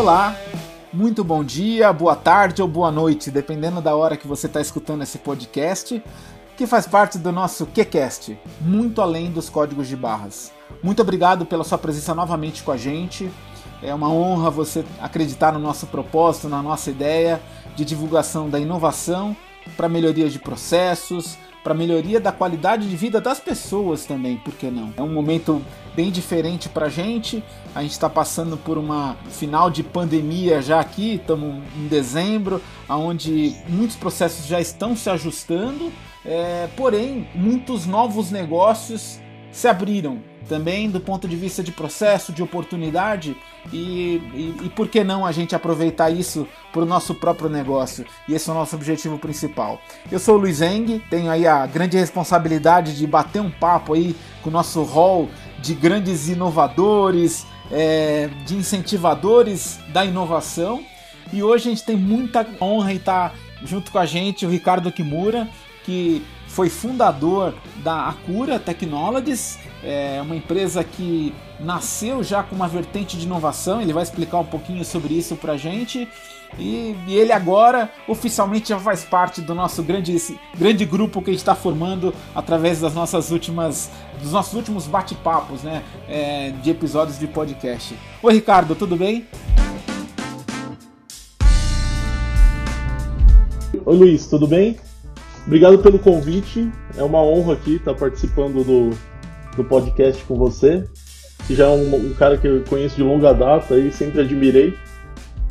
Olá, muito bom dia, boa tarde ou boa noite, dependendo da hora que você está escutando esse podcast, que faz parte do nosso QCast, muito além dos códigos de barras. Muito obrigado pela sua presença novamente com a gente. É uma honra você acreditar no nosso propósito, na nossa ideia de divulgação da inovação para melhoria de processos, para melhoria da qualidade de vida das pessoas também, por que não? É um momento bem diferente para gente. A gente está passando por uma final de pandemia já aqui, estamos em dezembro, onde muitos processos já estão se ajustando, é, porém muitos novos negócios se abriram também do ponto de vista de processo, de oportunidade e, e, e por que não a gente aproveitar isso para o nosso próprio negócio? E esse é o nosso objetivo principal. Eu sou o Luiz Eng, tenho aí a grande responsabilidade de bater um papo aí com o nosso hall de grandes inovadores, é, de incentivadores da inovação. E hoje a gente tem muita honra em estar junto com a gente o Ricardo Kimura, que foi fundador da Acura Technologies, é uma empresa que nasceu já com uma vertente de inovação. Ele vai explicar um pouquinho sobre isso para gente. E, e, ele agora oficialmente já faz parte do nosso grande, grande grupo que a gente está formando através das nossas últimas, dos nossos últimos bate-papos, né, é, de episódios de podcast. Oi, Ricardo, tudo bem? Oi, Luiz, tudo bem? Obrigado pelo convite. É uma honra aqui estar participando do, do podcast com você. Que já é um, um cara que eu conheço de longa data e sempre admirei.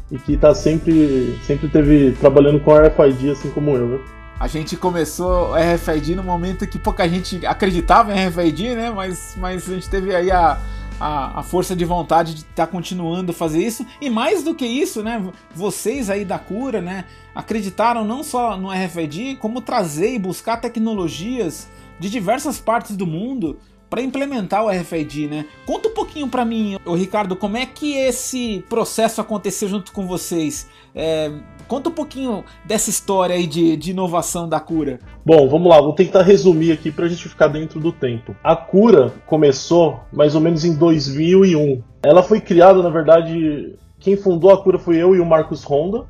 E que está sempre, sempre teve trabalhando com RFID, assim como eu, né? A gente começou RFID no momento que pouca gente acreditava em RFID, né? Mas, mas a gente teve aí a, a, a, força de vontade de estar tá continuando a fazer isso. E mais do que isso, né? Vocês aí da cura, né? Acreditaram não só no RFID, como trazer e buscar tecnologias de diversas partes do mundo para implementar o RFID, né? Conta um pouquinho para mim, o Ricardo, como é que esse processo aconteceu junto com vocês? É, conta um pouquinho dessa história aí de, de inovação da cura. Bom, vamos lá, vou tentar resumir aqui para a gente ficar dentro do tempo. A cura começou mais ou menos em 2001. Ela foi criada, na verdade, quem fundou a cura foi eu e o Marcos Honda.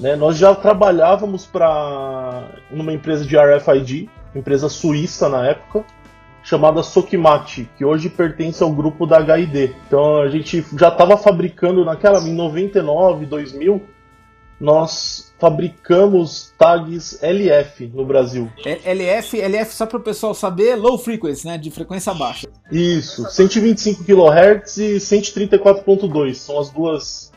Né? Nós já trabalhávamos para numa empresa de RFID, empresa suíça na época chamada Sokimati, que hoje pertence ao grupo da HID. Então a gente já estava fabricando naquela em 99, 2000, nós fabricamos tags LF no Brasil. LF, LF só para o pessoal saber, low frequency, né, de frequência baixa. Isso, 125 kHz e 134.2 são as duas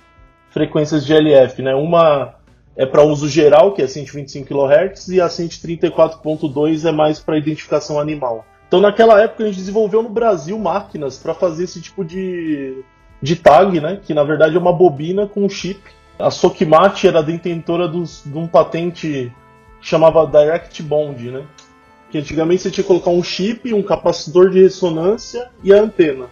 frequências de LF, né? Uma é para uso geral, que é 125 kHz, e a 134.2 é mais para identificação animal. Então, naquela época, a gente desenvolveu no Brasil máquinas para fazer esse tipo de, de tag, né? Que na verdade é uma bobina com um chip. A Sokimati era detentora dos, de um patente que chamava Direct Bond, né? Que antigamente você tinha que colocar um chip, um capacitor de ressonância e a antena.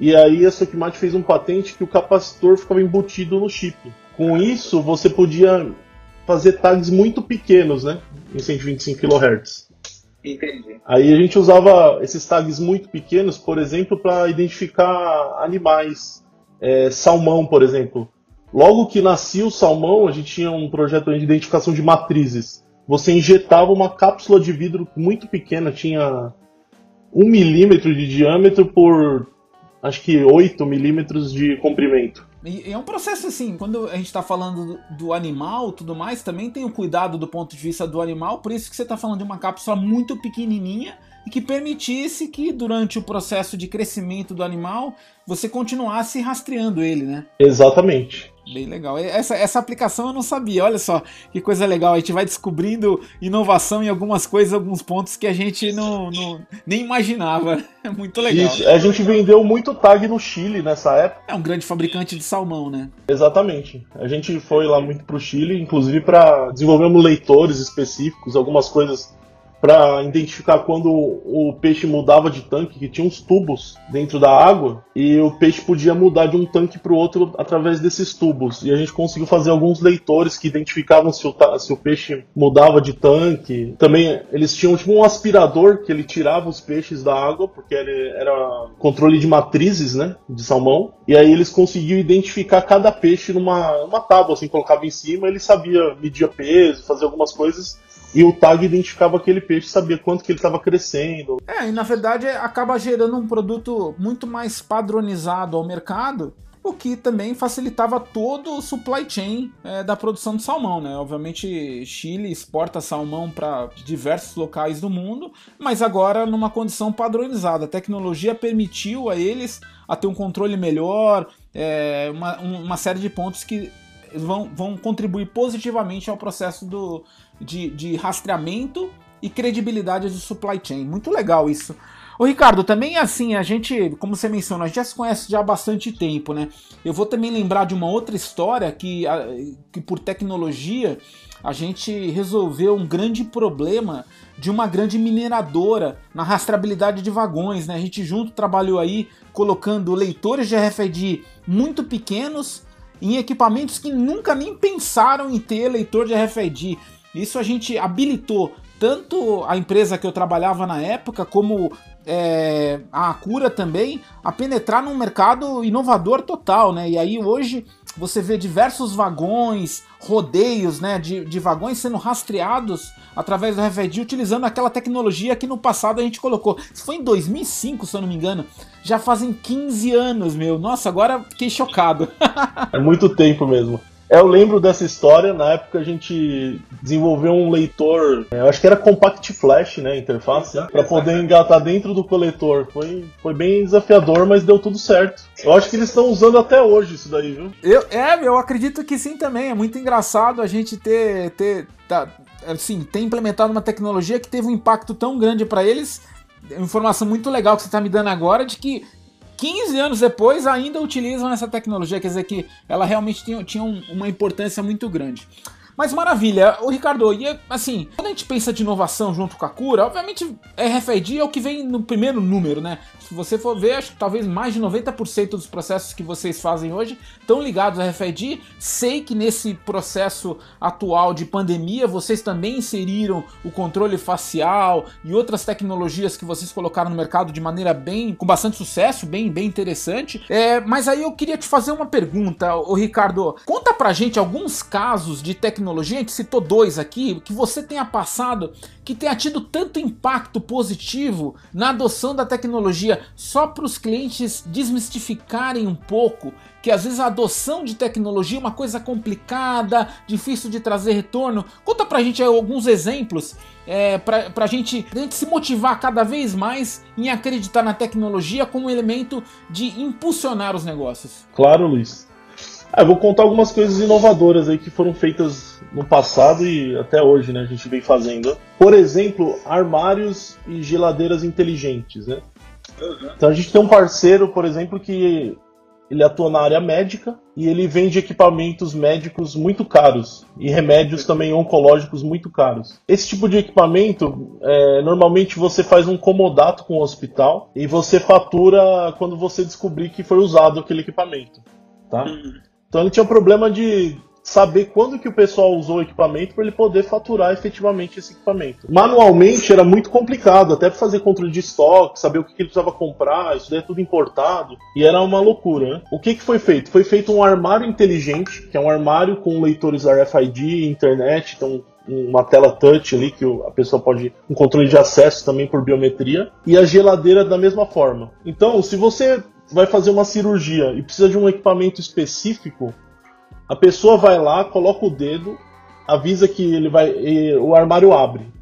E aí a Sokimati fez um patente que o capacitor ficava embutido no chip. Com isso, você podia fazer tags muito pequenos, né? Em 125 kHz. Entendi. Aí a gente usava esses tags muito pequenos, por exemplo, para identificar animais. É, salmão, por exemplo. Logo que nascia o salmão, a gente tinha um projeto de identificação de matrizes. Você injetava uma cápsula de vidro muito pequena, tinha um milímetro de diâmetro por acho que 8 milímetros de comprimento. E é um processo assim, quando a gente está falando do, animal tudo mais, também tem o cuidado do ponto de vista do animal, por isso que você está falando de uma cápsula muito pequenininha e que permitisse que durante o processo de crescimento do animal você continuasse rastreando ele, né? Exatamente. Bem legal. Essa, essa aplicação eu não sabia. Olha só que coisa legal. A gente vai descobrindo inovação em algumas coisas, alguns pontos que a gente não, não nem imaginava. É muito legal. Isso. A gente vendeu muito tag no Chile nessa época. É um grande fabricante de salmão, né? Exatamente. A gente foi lá muito pro Chile, inclusive para desenvolvermos leitores específicos, algumas coisas para identificar quando o peixe mudava de tanque, que tinha uns tubos dentro da água e o peixe podia mudar de um tanque para o outro através desses tubos. E a gente conseguiu fazer alguns leitores que identificavam se o, se o peixe mudava de tanque. Também eles tinham tipo um aspirador que ele tirava os peixes da água, porque ele era controle de matrizes, né, de salmão. E aí eles conseguiam identificar cada peixe numa, numa tábua, assim, colocava em cima, ele sabia medir peso, fazer algumas coisas e o tag identificava aquele peixe, sabia quanto que ele estava crescendo. É, e na verdade acaba gerando um produto muito mais padronizado ao mercado, o que também facilitava todo o supply chain é, da produção de salmão, né? Obviamente, Chile exporta salmão para diversos locais do mundo, mas agora numa condição padronizada. A tecnologia permitiu a eles a ter um controle melhor, é, uma, uma série de pontos que vão, vão contribuir positivamente ao processo do, de, de rastreamento e credibilidade do supply chain. Muito legal isso. Ô Ricardo, também assim, a gente, como você mencionou, a gente já se conhece já há bastante tempo, né? Eu vou também lembrar de uma outra história que, que por tecnologia a gente resolveu um grande problema de uma grande mineradora na rastreabilidade de vagões, né? A gente junto trabalhou aí colocando leitores de RFID muito pequenos em equipamentos que nunca nem pensaram em ter leitor de RFID. Isso a gente habilitou tanto a empresa que eu trabalhava na época, como é, a Cura também, a penetrar num mercado inovador total, né? E aí hoje você vê diversos vagões, rodeios, né, de, de vagões sendo rastreados através do RFID utilizando aquela tecnologia que no passado a gente colocou. Isso foi em 2005, se eu não me engano. Já fazem 15 anos, meu. Nossa, agora fiquei chocado. é muito tempo mesmo. Eu lembro dessa história, na época a gente desenvolveu um leitor, é, eu acho que era Compact Flash, né, interface, para poder engatar dentro do coletor. Foi, foi bem desafiador, mas deu tudo certo. Eu acho que eles estão usando até hoje isso daí, viu? Eu, é, eu acredito que sim também. É muito engraçado a gente ter, ter tá, assim, ter implementado uma tecnologia que teve um impacto tão grande para eles informação muito legal que você está me dando agora de que 15 anos depois ainda utilizam essa tecnologia, quer dizer que ela realmente tinha, tinha uma importância muito grande. Mas maravilha, o Ricardo, e assim, quando a gente pensa de inovação junto com a cura, obviamente RFID é o que vem no primeiro número, né? Se você for ver, acho que talvez mais de 90% dos processos que vocês fazem hoje estão ligados a RFID. Sei que nesse processo atual de pandemia, vocês também inseriram o controle facial e outras tecnologias que vocês colocaram no mercado de maneira bem, com bastante sucesso, bem, bem interessante. É, mas aí eu queria te fazer uma pergunta, o Ricardo. Conta pra gente alguns casos de tecnologia, a gente citou dois aqui, que você tenha passado, que tenha tido tanto impacto positivo na adoção da tecnologia, só para os clientes desmistificarem um pouco que às vezes a adoção de tecnologia é uma coisa complicada, difícil de trazer retorno. Conta pra gente alguns exemplos é, pra, pra gente, pra gente se motivar cada vez mais em acreditar na tecnologia como elemento de impulsionar os negócios. Claro, Luiz. Ah, vou contar algumas coisas inovadoras aí que foram feitas no passado e até hoje, né? A gente vem fazendo. Por exemplo, armários e geladeiras inteligentes, né? Uhum. Então a gente tem um parceiro, por exemplo, que ele atua na área médica e ele vende equipamentos médicos muito caros e remédios também oncológicos muito caros. Esse tipo de equipamento, é, normalmente você faz um comodato com o hospital e você fatura quando você descobrir que foi usado aquele equipamento, tá? Uhum. Então ele tinha um problema de saber quando que o pessoal usou o equipamento para ele poder faturar efetivamente esse equipamento. Manualmente era muito complicado, até para fazer controle de estoque, saber o que, que ele precisava comprar, isso daí é tudo importado, e era uma loucura. Né? O que, que foi feito? Foi feito um armário inteligente, que é um armário com leitores RFID, internet, então uma tela touch ali que a pessoa pode um controle de acesso também por biometria e a geladeira da mesma forma. Então, se você vai fazer uma cirurgia e precisa de um equipamento específico, a pessoa vai lá, coloca o dedo, avisa que ele vai, o armário abre.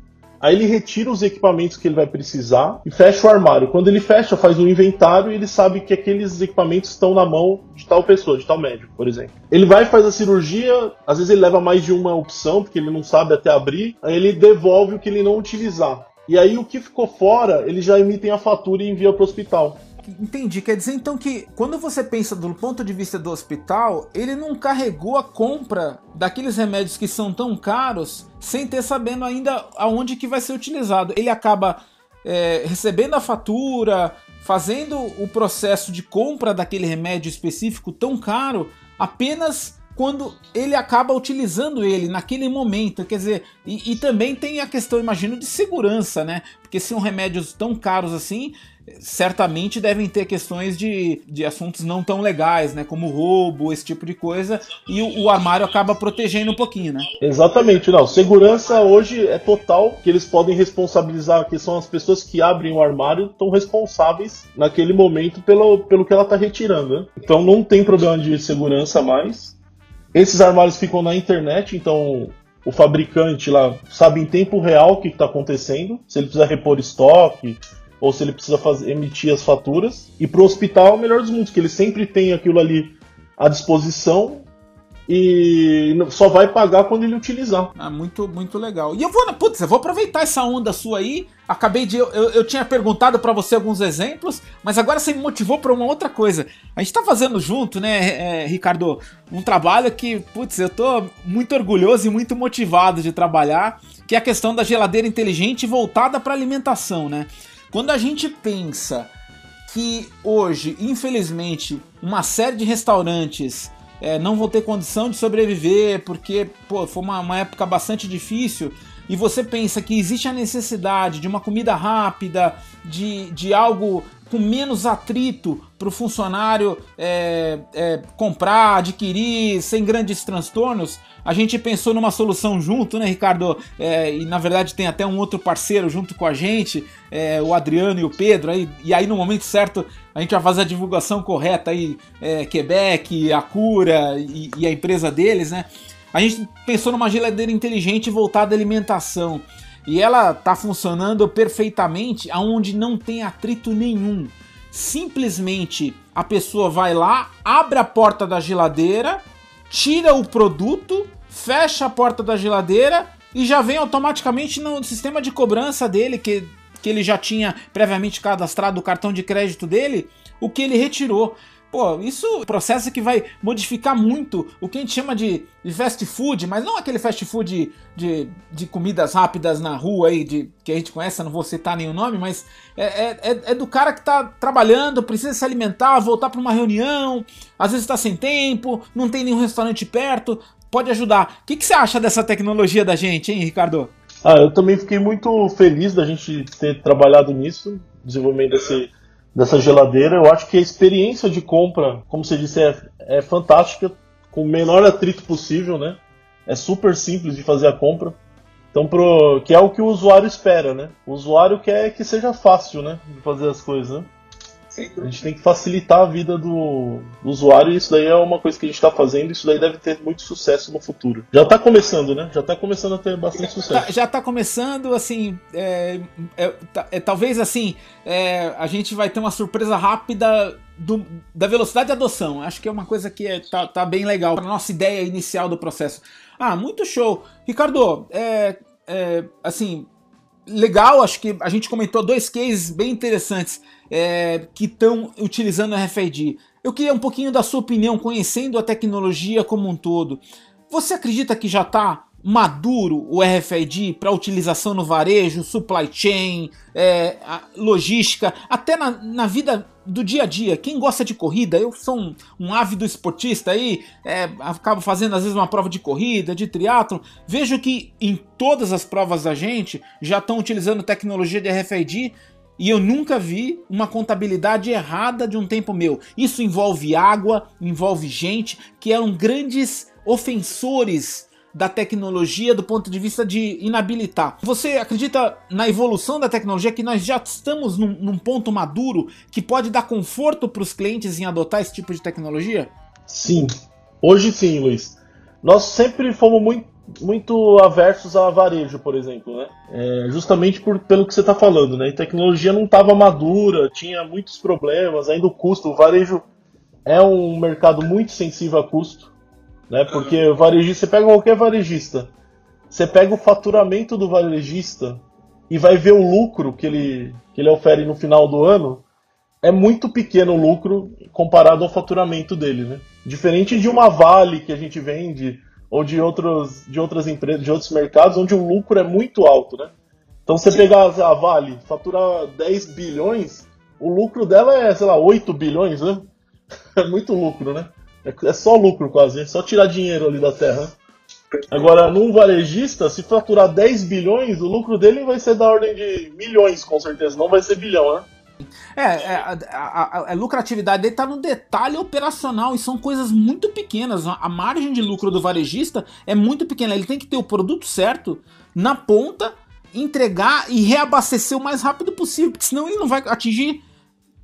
Aí ele retira os equipamentos que ele vai precisar e fecha o armário. Quando ele fecha, faz um inventário e ele sabe que aqueles equipamentos estão na mão de tal pessoa, de tal médico, por exemplo. Ele vai faz a cirurgia, às vezes ele leva mais de uma opção, porque ele não sabe até abrir, aí ele devolve o que ele não utilizar. E aí o que ficou fora, eles já emitem a fatura e enviam para o hospital. Entendi. Quer dizer então que quando você pensa do ponto de vista do hospital, ele não carregou a compra daqueles remédios que são tão caros sem ter sabendo ainda aonde que vai ser utilizado. Ele acaba é, recebendo a fatura, fazendo o processo de compra daquele remédio específico tão caro apenas quando ele acaba utilizando ele naquele momento. Quer dizer, e, e, também tem a questão, imagino, de segurança, né? Porque são remédios tão caros assim, certamente devem ter questões de, de assuntos não tão legais, né? Como roubo, esse tipo de coisa, e o, o, armário acaba protegendo um pouquinho, né? Exatamente, não. Segurança hoje é total, que eles podem responsabilizar, que são as pessoas que abrem o armário, estão responsáveis naquele momento pelo, pelo que ela está retirando, né? Então não tem problema de segurança mais. Esses armários ficam na internet, então o fabricante lá sabe em tempo real o que está acontecendo, se ele precisa repor estoque, ou se ele precisa fazer, emitir as faturas. E para o hospital, o melhor dos mundos, que ele sempre tem aquilo ali à disposição e só vai pagar quando ele utilizar. Ah, muito, muito legal. E eu vou, putz, eu vou aproveitar essa onda sua aí. Acabei de. Eu, eu tinha perguntado para você alguns exemplos, mas agora você me motivou para uma outra coisa. A gente tá fazendo junto, né, é, Ricardo, um trabalho que, putz, eu tô muito orgulhoso e muito motivado de trabalhar, que é a questão da geladeira inteligente voltada para alimentação, né? Quando a gente pensa que hoje, infelizmente, uma série de restaurantes é, não vão ter condição de sobreviver porque pô, foi uma, uma época bastante difícil. E você pensa que existe a necessidade de uma comida rápida, de, de algo com menos atrito para o funcionário é, é, comprar, adquirir, sem grandes transtornos, a gente pensou numa solução junto, né, Ricardo? É, e na verdade tem até um outro parceiro junto com a gente, é, o Adriano e o Pedro. Aí, e aí no momento certo a gente vai fazer a divulgação correta aí, é, Quebec, a Cura e, e a empresa deles, né? A gente pensou numa geladeira inteligente voltada à alimentação e ela está funcionando perfeitamente aonde não tem atrito nenhum. Simplesmente a pessoa vai lá, abre a porta da geladeira, tira o produto, fecha a porta da geladeira e já vem automaticamente no sistema de cobrança dele, que, que ele já tinha previamente cadastrado o cartão de crédito dele, o que ele retirou. Pô, isso é um processo que vai modificar muito o que a gente chama de, de fast food, mas não aquele fast food de, de, comidas rápidas na rua aí, de, que a gente conhece, não vou citar nenhum nome, mas é, é, é, é do cara que tá trabalhando, precisa se alimentar, voltar para uma reunião, às vezes está sem tempo, não tem nenhum restaurante perto, pode ajudar. O que, que você acha dessa tecnologia da gente, hein, Ricardo? Ah, eu também fiquei muito feliz da gente ter trabalhado nisso, desenvolvimento desse dessa geladeira. Eu acho que a experiência de compra, como você disse, é, é fantástica, com o menor atrito possível, né? É super simples de fazer a compra. Então, pro, que é o que o usuário espera, né? O usuário quer que seja fácil, né? De fazer as coisas, né? A gente tem que facilitar a vida do, do usuário e isso daí é uma coisa que a gente está fazendo e isso daí deve ter muito sucesso no futuro. Já está começando, né? Já está começando a ter bastante sucesso. Tá, já está começando, assim, é, é, é, talvez assim, é, a gente vai ter uma surpresa rápida do, da velocidade de adoção. Acho que é uma coisa que é, tá, tá bem legal para nossa ideia inicial do processo. Ah, muito show. Ricardo, é, é, assim, legal, acho que a gente comentou dois cases bem interessantes é, que estão utilizando o RFID. Eu queria um pouquinho da sua opinião, conhecendo a tecnologia como um todo. Você acredita que já está maduro o RFID para utilização no varejo, supply chain, é, logística, até na, na, vida do dia a dia. Quem gosta de corrida, eu sou um, um ávido esportista aí, é, acabo fazendo às vezes uma prova de corrida, de triatlon, vejo que em todas as provas da gente já estão utilizando tecnologia de RFID e eu nunca vi uma contabilidade errada de um tempo meu. Isso envolve água, envolve gente que eram grandes ofensores da tecnologia do ponto de vista de inabilitar. Você acredita na evolução da tecnologia que nós já estamos num, num ponto maduro que pode dar conforto para os clientes em adotar esse tipo de tecnologia? Sim, hoje sim, Luiz. Nós sempre fomos muito muito aversos a varejo, por exemplo, né? É, justamente por, pelo que você está falando, né? A tecnologia não estava madura, tinha muitos problemas, ainda o custo. O varejo é um mercado muito sensível a custo, né? Porque o varejista, você pega qualquer varejista, você pega o faturamento do varejista e vai ver o lucro que ele, que ele ofere no final do ano, é muito pequeno o lucro comparado ao faturamento dele, né? Diferente de uma Vale que a gente vende ou de outros de outras empresas, de outros mercados onde o lucro é muito alto, né? Então você pegar a Vale, faturar 10 bilhões, o lucro dela é, sei lá, 8 bilhões, né? É muito lucro, né? É, é só lucro quase, é só tirar dinheiro ali da terra. Agora, num varejista, se faturar 10 bilhões, o lucro dele vai ser da ordem de milhões, com certeza, não vai ser bilhão, né? É, é a, a, a, lucratividade dele está no detalhe operacional e são coisas muito pequenas. A margem de lucro do varejista é muito pequena. Ele tem que ter o produto certo na ponta, entregar e reabastecer o mais rápido possível, porque senão ele não vai atingir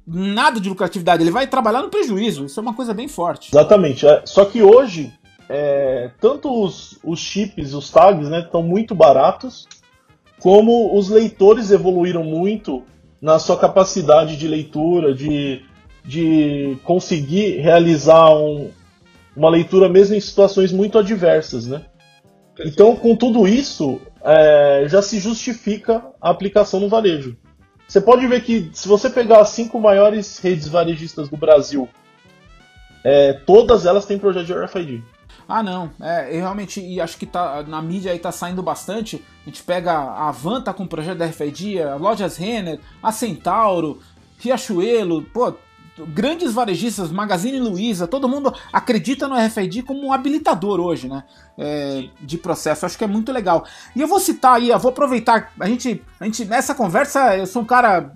nada de lucratividade. Ele vai trabalhar no prejuízo. Isso é uma coisa bem forte. Exatamente. É, só que hoje, é, tanto os, os chips, os tags, né, estão muito baratos, como os leitores evoluíram muito na sua capacidade de leitura, de, de conseguir realizar um, uma leitura mesmo em situações muito adversas, né? Então, com tudo isso, é, já se justifica a aplicação no varejo. Você pode ver que se você pegar as cinco maiores redes varejistas do Brasil, é, todas elas têm projeto de RFID. Ah, não. É, eu realmente e acho que tá, na mídia aí tá saindo bastante. A gente pega a Van tá com projeto da RFID, a Lojas Renner, a Centauro, Riachuelo, pô, grandes varejistas, Magazine Luiza, todo mundo acredita no RFID como um habilitador hoje, né? É, de processo. Acho que é muito legal. E eu vou citar aí, eu vou aproveitar. A gente, a gente, nessa conversa, eu sou um cara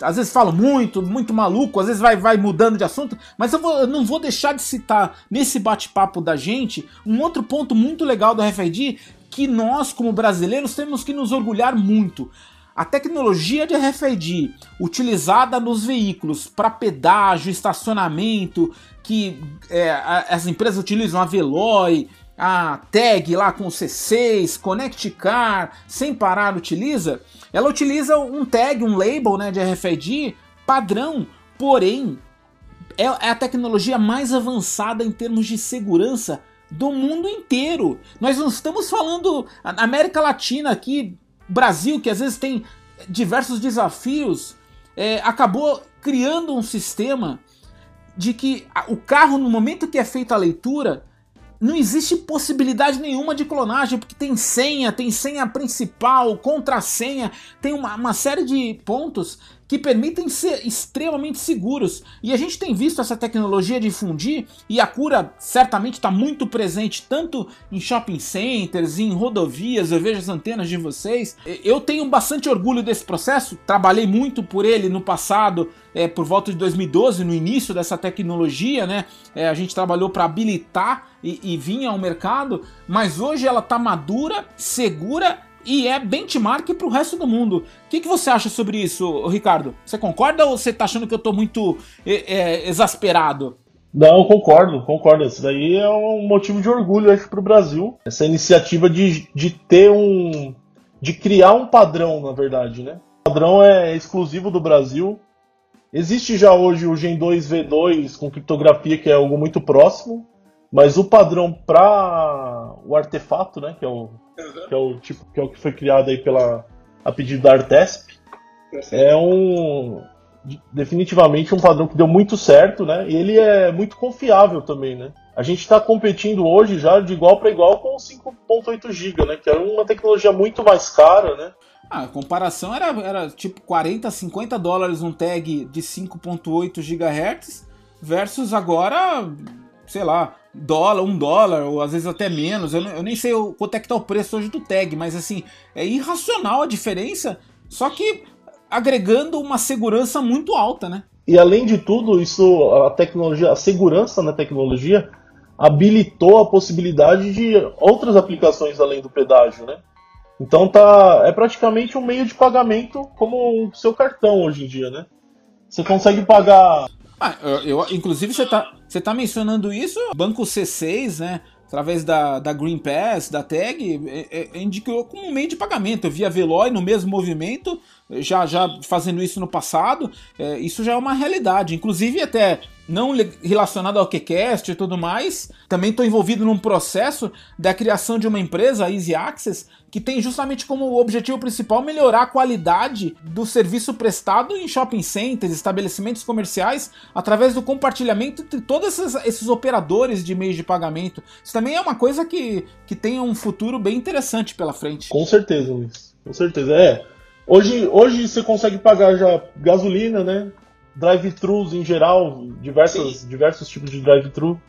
às vezes falo muito, muito maluco, às vezes vai, vai mudando de assunto, mas eu, vou, eu não vou deixar de citar nesse bate-papo da gente um outro ponto muito legal do RFID que nós, como brasileiros, temos que nos orgulhar muito. A tecnologia de RFID utilizada nos veículos para pedágio, estacionamento, que é, as empresas utilizam a Veloy, a tag lá com C6, Connect Car, sem parar utiliza, ela utiliza um tag, um label né, de RFID padrão, porém é, é a tecnologia mais avançada em termos de segurança do mundo inteiro. Nós não estamos falando América Latina aqui, Brasil, que às vezes tem diversos desafios, é, acabou criando um sistema de que o carro, no momento que é feita a leitura, não existe possibilidade nenhuma de clonagem, porque tem senha, tem senha principal, contrassenha, tem uma, uma série de pontos que permitem ser extremamente seguros. E a gente tem visto essa tecnologia difundir e a cura certamente está muito presente tanto em shopping centers, em rodovias. Eu vejo as antenas de vocês. Eu tenho bastante orgulho desse processo, trabalhei muito por ele no passado. É, por volta de 2012, no início dessa tecnologia, né? É, a gente trabalhou para habilitar e, e vinha ao mercado, mas hoje ela está madura, segura e é benchmark para o resto do mundo. O que, que, você acha sobre isso, Ricardo? Você concorda ou você está achando que eu estou muito é, é, exasperado? Não, concordo, concordo. Isso daí é um motivo de orgulho, para o Brasil. Essa iniciativa de, de ter um. de criar um padrão, na verdade, né? O padrão é exclusivo do Brasil. Existe já hoje o Gen 2 V2 com criptografia, que é algo muito próximo, mas o padrão para o artefato, né, que é o uhum. que é o tipo que é o que foi criado aí pela a pedido da Artesp. É um definitivamente um padrão que deu muito certo, né? E ele é muito confiável também, né? A gente está competindo hoje já de igual para igual com o 5.8 GB, né? Que é uma tecnologia muito mais cara, né? Ah, a comparação era, era tipo 40, 50 dólares um tag de 5.8 GHz versus agora, sei lá, dólar, um dólar, ou às vezes até menos. Eu, eu nem sei o, quanto é que tá o preço hoje do tag, mas assim, é irracional a diferença, só que agregando uma segurança muito alta, né? E além de tudo, isso, a tecnologia, a segurança na tecnologia habilitou a possibilidade de outras aplicações além do pedágio, né? Então tá, é praticamente um meio de pagamento como o seu cartão hoje em dia, né? Você consegue pagar ah, eu, eu, inclusive, você tá, você tá mencionando isso, Banco C6, né? Através da, da Green Pass, da Tag, é, é, indicou como um meio de pagamento. Eu via Veloy no mesmo movimento, já, já fazendo isso no passado, é, isso já é uma realidade. Inclusive, até não relacionado ao QCast e tudo mais, também estou envolvido num processo da criação de uma empresa, a Easy Access, que tem justamente como objetivo principal melhorar a qualidade do serviço prestado em shopping centers, estabelecimentos comerciais, através do compartilhamento entre todos esses, esses operadores de meios de pagamento. Isso também é uma coisa que, que tem um futuro bem interessante pela frente. Com certeza, Luiz. Com certeza. É. Hoje, hoje você consegue pagar já gasolina, né? drive-thrus em geral, diversos, diversos tipos de drive-thru.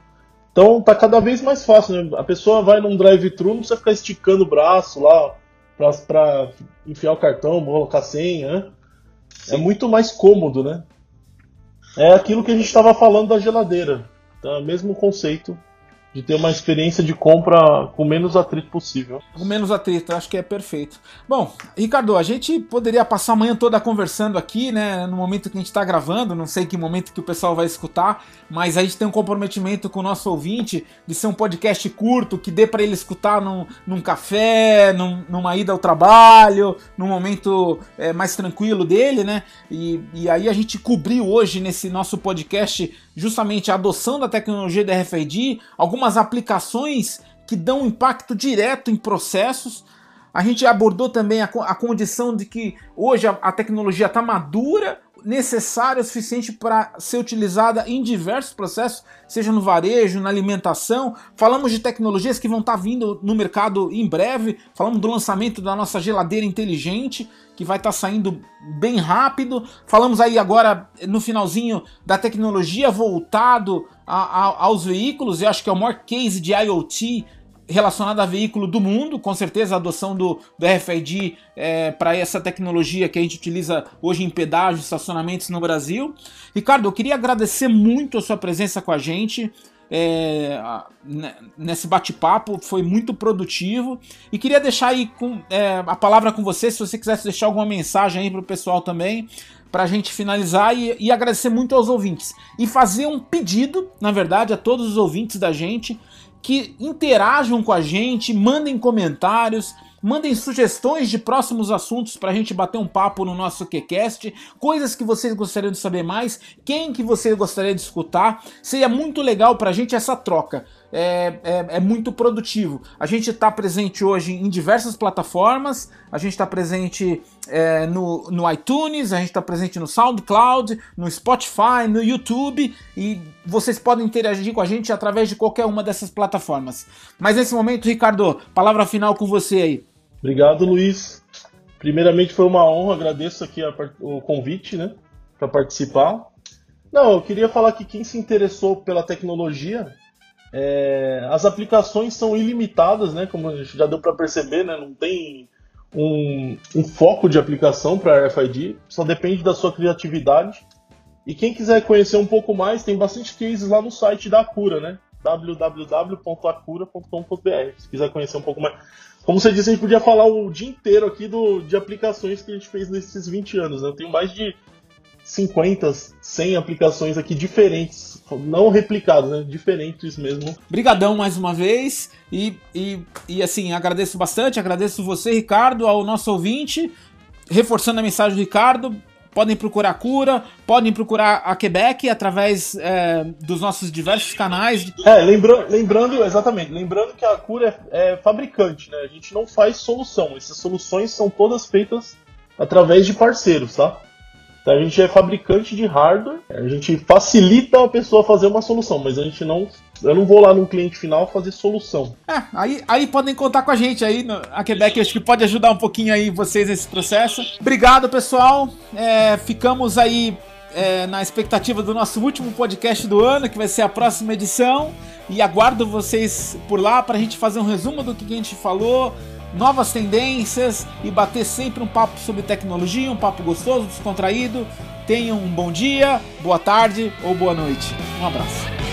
Então tá cada vez mais fácil, né? A pessoa vai num drive-thru, não precisa ficar esticando o braço lá pra, pra enfiar o cartão, colocar senha, né? É muito mais cômodo, né? É aquilo que a gente estava falando da geladeira. Tá? Mesmo conceito de ter uma experiência de compra com menos atrito possível. Com menos atrito, acho que é perfeito. Bom, Ricardo, a gente poderia passar a manhã toda conversando aqui, né? No momento que a gente está gravando, não sei que momento que o pessoal vai escutar, mas a gente tem um comprometimento com o nosso ouvinte de ser um podcast curto, que dê para ele escutar num, num café, num, numa ida ao trabalho, num momento é, mais tranquilo dele, né? E, e aí a gente cobriu hoje nesse nosso podcast justamente a adoção da tecnologia da RFID, algumas aplicações que dão impacto direto em processos. A gente abordou também a, a condição de que hoje a, a tecnologia está madura, necessária o suficiente para ser utilizada em diversos processos, seja no varejo, na alimentação. Falamos de tecnologias que vão estar tá vindo no mercado em breve. Falamos do lançamento da nossa geladeira inteligente, que vai estar tá saindo bem rápido. Falamos aí agora no finalzinho da tecnologia voltado a, a, aos veículos. Eu acho que é o maior case de IoT relacionado a veículo do mundo, com certeza a adoção do, do RFID é, para essa tecnologia que a gente utiliza hoje em pedágios, estacionamentos no Brasil. Ricardo, eu queria agradecer muito a sua presença com a gente. É, nesse bate-papo foi muito produtivo. E queria deixar aí com, é, a palavra com você se você quisesse deixar alguma mensagem aí para o pessoal também para a gente finalizar e, e, agradecer muito aos ouvintes. E fazer um pedido, na verdade, a todos os ouvintes da gente que interajam com a gente, mandem comentários, mandem sugestões de próximos assuntos para a gente bater um papo no nosso QCast, coisas que vocês gostariam de saber mais, quem que você gostaria de escutar. Seria muito legal para a gente essa troca é, é, é muito produtivo. A gente está presente hoje em diversas plataformas, a gente está presente é, no, no iTunes, a gente está presente no SoundCloud, no Spotify, no YouTube e vocês podem interagir com a gente através de qualquer uma dessas plataformas. Mas nesse momento, Ricardo, palavra final com você aí. Obrigado, Luiz. Primeiramente foi uma honra, agradeço aqui a, o convite, né, para participar. Não, eu queria falar que quem se interessou pela tecnologia é, as aplicações são ilimitadas, né? Como já deu para perceber, né? Não tem um, um foco de aplicação para RFID, só depende da sua criatividade. E quem quiser conhecer um pouco mais, tem bastante cases lá no site da Acura, né? www.acura.com.br. Se quiser conhecer um pouco mais. Como você disse, a gente podia falar o dia inteiro aqui do, de aplicações que a gente fez nesses 20 anos. Né? Eu tenho mais de 50, 100 aplicações aqui diferentes, não replicadas, né? Diferentes mesmo. Brigadão mais uma vez e, e, e assim, agradeço bastante, agradeço você, Ricardo, ao nosso ouvinte, reforçando a mensagem do Ricardo, podem procurar a Cura, podem procurar a Quebec através é, dos nossos diversos canais. É, lembra lembrando, exatamente, lembrando que a Cura é, é, fabricante, né? A gente não faz solução, essas soluções são todas feitas através de parceiros, tá? A gente é fabricante de hardware, a gente facilita a pessoa fazer uma solução, mas a gente não. Eu não vou lá no cliente final fazer solução. É, aí, aí podem contar com a gente aí. No, a Quebec acho que pode ajudar um pouquinho aí vocês nesse processo. Obrigado, pessoal. É, ficamos aí é, na expectativa do nosso último podcast do ano, que vai ser a próxima edição. E aguardo vocês por lá para a gente fazer um resumo do que a gente falou, novas tendências e bater sempre um papo sobre tecnologia, um papo gostoso, descontraído. Tenham um bom dia, boa tarde ou boa noite. Um abraço.